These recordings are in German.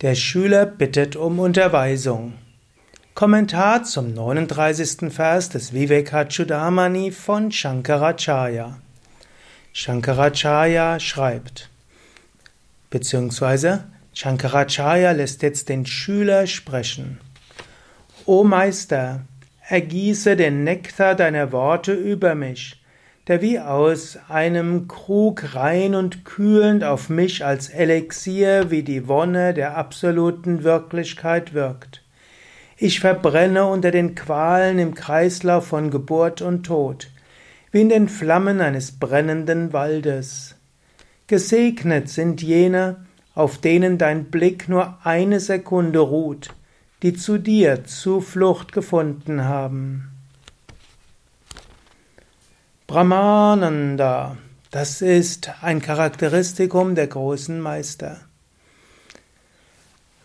Der Schüler bittet um Unterweisung. Kommentar zum 39. Vers des Vivekachudamani von Shankaracharya. Shankaracharya schreibt, beziehungsweise Shankaracharya lässt jetzt den Schüler sprechen. O Meister, ergieße den Nektar deiner Worte über mich, der wie aus einem Krug rein und kühlend auf mich als Elixier wie die Wonne der absoluten Wirklichkeit wirkt. Ich verbrenne unter den Qualen im Kreislauf von Geburt und Tod, wie in den Flammen eines brennenden Waldes. Gesegnet sind jene, auf denen dein Blick nur eine Sekunde ruht, die zu dir Zuflucht gefunden haben. Brahmananda, das ist ein Charakteristikum der großen Meister.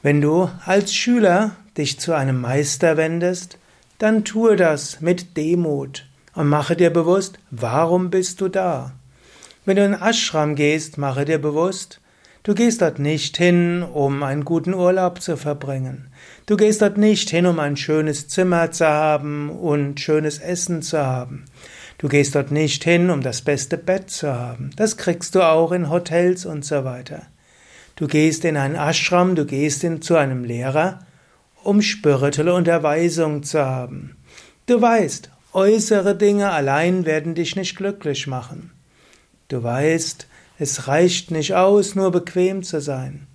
Wenn du als Schüler dich zu einem Meister wendest, dann tue das mit Demut und mache dir bewusst, warum bist du da. Wenn du in Ashram gehst, mache dir bewusst, du gehst dort nicht hin, um einen guten Urlaub zu verbringen. Du gehst dort nicht hin, um ein schönes Zimmer zu haben und schönes Essen zu haben. Du gehst dort nicht hin, um das beste Bett zu haben. Das kriegst du auch in Hotels und so weiter. Du gehst in einen Ashram, du gehst in, zu einem Lehrer, um spirituelle Unterweisung zu haben. Du weißt, äußere Dinge allein werden dich nicht glücklich machen. Du weißt, es reicht nicht aus, nur bequem zu sein.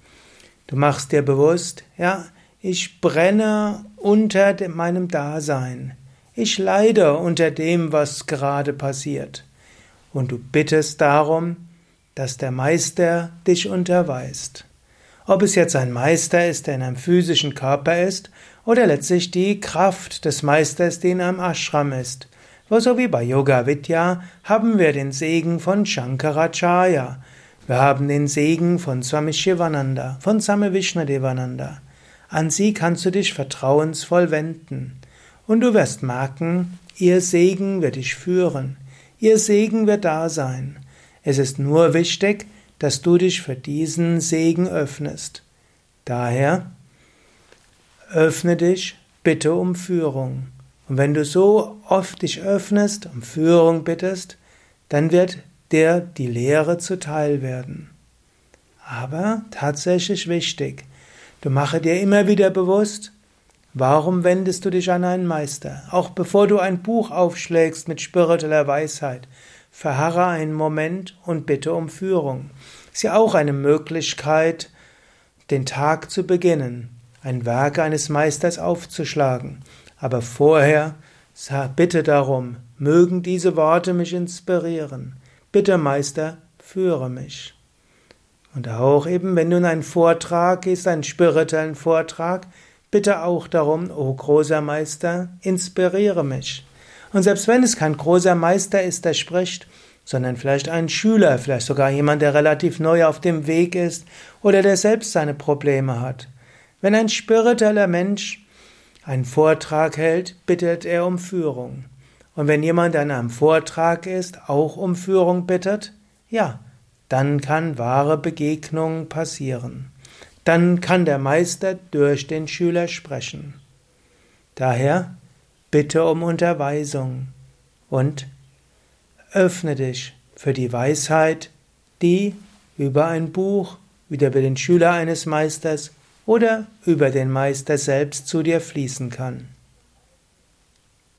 Du machst dir bewusst, ja, ich brenne unter meinem Dasein. Ich leide unter dem, was gerade passiert. Und du bittest darum, dass der Meister dich unterweist. Ob es jetzt ein Meister ist, der in einem physischen Körper ist, oder letztlich die Kraft des Meisters, die in einem Ashram ist. So wie bei Yoga Vidya haben wir den Segen von Shankaracharya. Wir haben den Segen von Swami Shivananda, von Swami Vishnadevananda. An sie kannst du dich vertrauensvoll wenden. Und du wirst merken, ihr Segen wird dich führen, ihr Segen wird da sein. Es ist nur wichtig, dass du dich für diesen Segen öffnest. Daher öffne dich, bitte um Führung. Und wenn du so oft dich öffnest, um Führung bittest, dann wird dir die Lehre zuteil werden. Aber tatsächlich wichtig, du mache dir immer wieder bewusst, Warum wendest du dich an einen Meister? Auch bevor du ein Buch aufschlägst mit spiritueller Weisheit, verharre einen Moment und bitte um Führung. Ist ja auch eine Möglichkeit, den Tag zu beginnen, ein Werk eines Meisters aufzuschlagen. Aber vorher bitte darum, mögen diese Worte mich inspirieren. Bitte, Meister, führe mich. Und auch eben, wenn du in einen Vortrag gehst, einen spirituellen Vortrag, bitte auch darum, o großer Meister, inspiriere mich. Und selbst wenn es kein großer Meister ist, der spricht, sondern vielleicht ein Schüler, vielleicht sogar jemand, der relativ neu auf dem Weg ist oder der selbst seine Probleme hat. Wenn ein spiritueller Mensch einen Vortrag hält, bittet er um Führung. Und wenn jemand an einem Vortrag ist, auch um Führung bittet, ja, dann kann wahre Begegnung passieren dann kann der Meister durch den Schüler sprechen. Daher bitte um Unterweisung und öffne dich für die Weisheit, die über ein Buch, über den Schüler eines Meisters oder über den Meister selbst zu dir fließen kann.